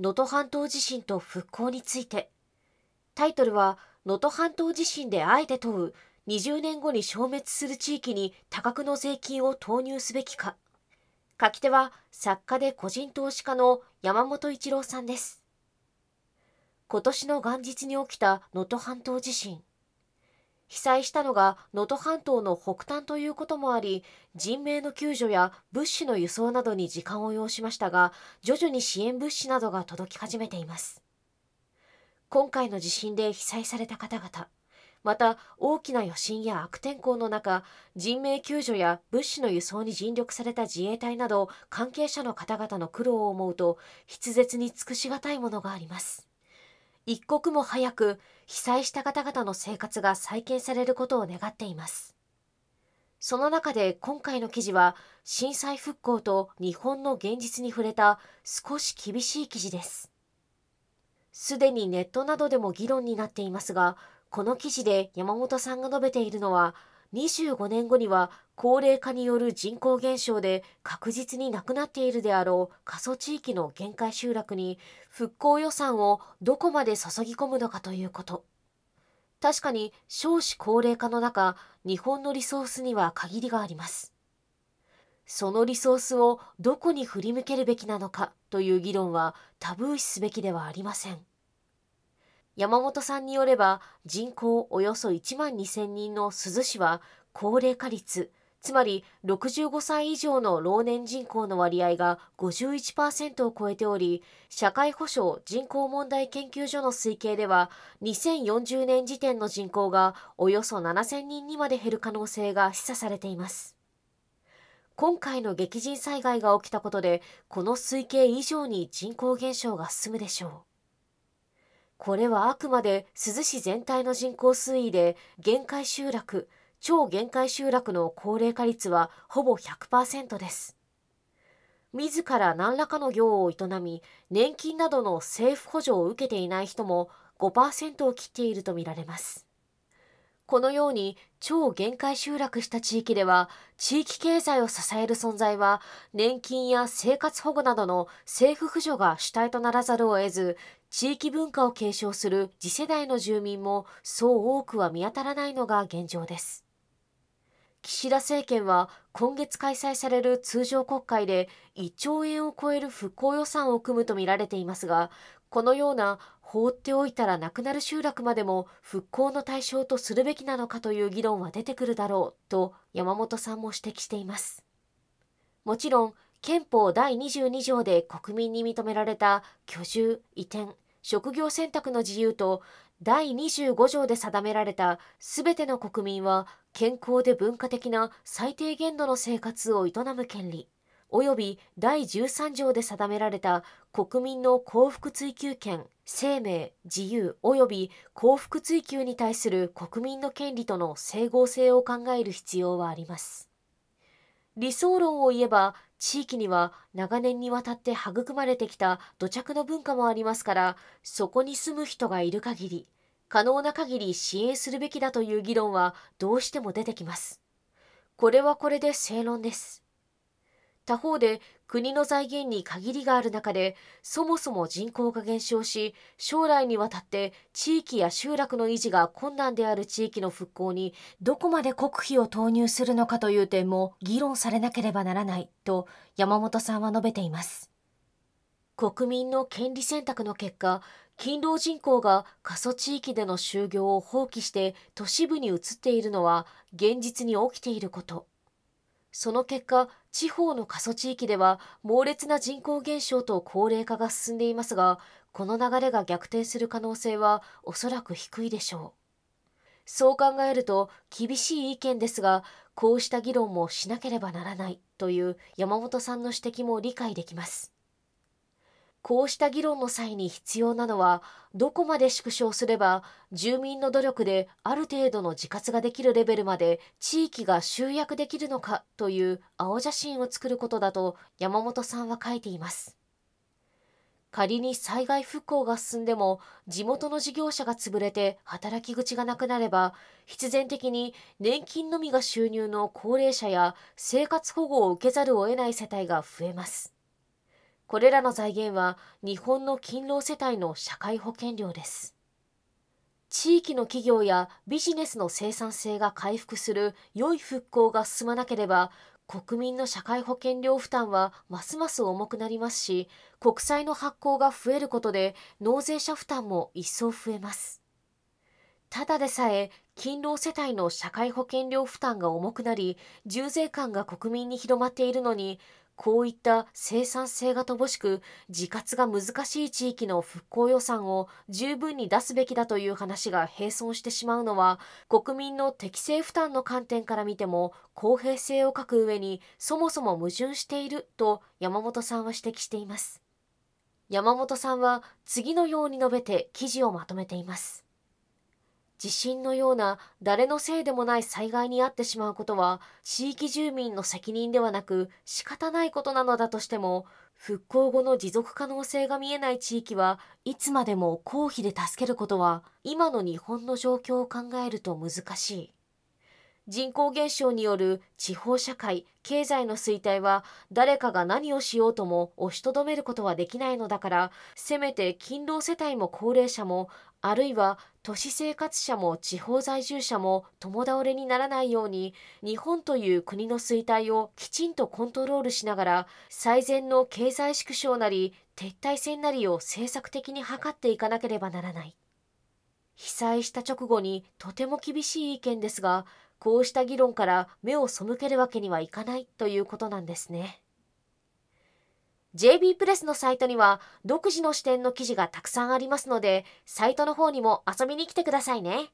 能登半島地震と復興について。タイトルは能登半島地震であえて問う20年後に消滅する地域に多額の税金を投入すべきか。書き手は作家で個人投資家の山本一郎さんです。今年の元日に起きた能登半島地震。被災したのが能登半島の北端ということもあり人命の救助や物資の輸送などに時間を要しましたが徐々に支援物資などが届き始めています。今回の地震で被災された方々また大きな余震や悪天候の中人命救助や物資の輸送に尽力された自衛隊など関係者の方々の苦労を思うと筆舌に尽くしがたいものがあります。一刻も早く被災した方々の生活が再建されることを願っています。その中で今回の記事は震災復興と日本の現実に触れた少し厳しい記事です。すでにネットなどでも議論になっていますがこの記事で山本さんが述べているのは25年後には高齢化による人口減少で確実になくなっているであろう過疎地域の限界集落に復興予算をどこまで注ぎ込むのかということ。確かに少子高齢化の中、日本のリソースには限りがあります。そのリソースをどこに振り向けるべきなのかという議論はタブー視すべきではありません。山本さんによれば人口およそ1万2000人の珠洲市は高齢化率つまり65歳以上の老年人口の割合が51%を超えており社会保障人口問題研究所の推計では2040年時点の人口がおよそ7000人にまで減る可能性が示唆されています。今回の激甚災害が起きたことでこの推計以上に人口減少が進むでしょう。これはあくまで珠洲市全体の人口推移で限界集落超限界集落の高齢化率はほぼ100%です。自ら何らかの業を営み年金などの政府補助を受けていない人も5%を切っているとみられます。このように超限界集落した地域では地域経済を支える存在は年金や生活保護などの政府扶助が主体とならざるを得ず地域文化を継承する次世代の住民もそう多くは見当たらないのが現状です。岸田政権は今月開催される通常国会で1兆円を超える復興予算を組むとみられていますがこのような放っておいたらなくなる集落までも復興の対象とするべきなのかという議論は出てくるだろうと山本さんも指摘しています。もちろん憲法第22条で国民に認められた居住移転職業選択の自由と第25条で定められたすべての国民は健康で文化的な最低限度の生活を営む権利及び第13条で定められた国民の幸福追求権生命自由及び幸福追求に対する国民の権利との整合性を考える必要はあります。理想論を言えば地域には長年にわたって育まれてきた土着の文化もありますからそこに住む人がいる限り可能な限り支援するべきだという議論はどうしても出てきます。これはこれで正論です。他方で国の財源に限りがある中でそもそも人口が減少し将来にわたって地域や集落の維持が困難である地域の復興にどこまで国費を投入するのかという点も議論されなければならないと山本さんは述べています。国民の権利選択の結果勤労人口が過疎地域での就業を放棄して都市部に移っているのは現実に起きていることその結果、地方の過疎地域では猛烈な人口減少と高齢化が進んでいますが、この流れが逆転する可能性はおそらく低いでしょう。そう考えると厳しい意見ですが、こうした議論もしなければならないという山本さんの指摘も理解できます。こうした議論の際に必要なのは、どこまで縮小すれば住民の努力である程度の自活ができるレベルまで地域が集約できるのかという青写真を作ることだと山本さんは書いています。仮に災害復興が進んでも地元の事業者が潰れて働き口がなくなれば必然的に年金のみが収入の高齢者や生活保護を受けざるを得ない世帯が増えます。これらの財源は日本の勤労世帯の社会保険料です。地域の企業やビジネスの生産性が回復する良い復興が進まなければ国民の社会保険料負担はますます重くなりますし国債の発行が増えることで納税者負担も一層増えますただでさえ勤労世帯の社会保険料負担が重くなり重税感が国民に広まっているのにこういった生産性が乏しく自活が難しい地域の復興予算を十分に出すべきだという話が並走してしまうのは国民の適正負担の観点から見ても公平性を欠く上にそもそも矛盾していると山本さんは指摘しています。山本さんは次のように述べて記事をまとめています。地震のような誰のせいでもない災害に遭ってしまうことは地域住民の責任ではなく仕方ないことなのだとしても復興後の持続可能性が見えない地域はいつまでも公費で助けることは今の日本の状況を考えると難しい。人口減少による地方社会、経済の衰退は誰かが何をしようとも押しとどめることはできないのだから、せめて勤労世帯も高齢者も、あるいは都市生活者も地方在住者も共倒れにならないように、日本という国の衰退をきちんとコントロールしながら、最善の経済縮小なり撤退戦なりを政策的に図っていかなければならない。被災した直後にとても厳しい意見ですが、こうした議論から目を背けるわけにはいかないということなんですね。JB プレスのサイトには独自の視点の記事がたくさんありますので、サイトの方にも遊びに来てくださいね。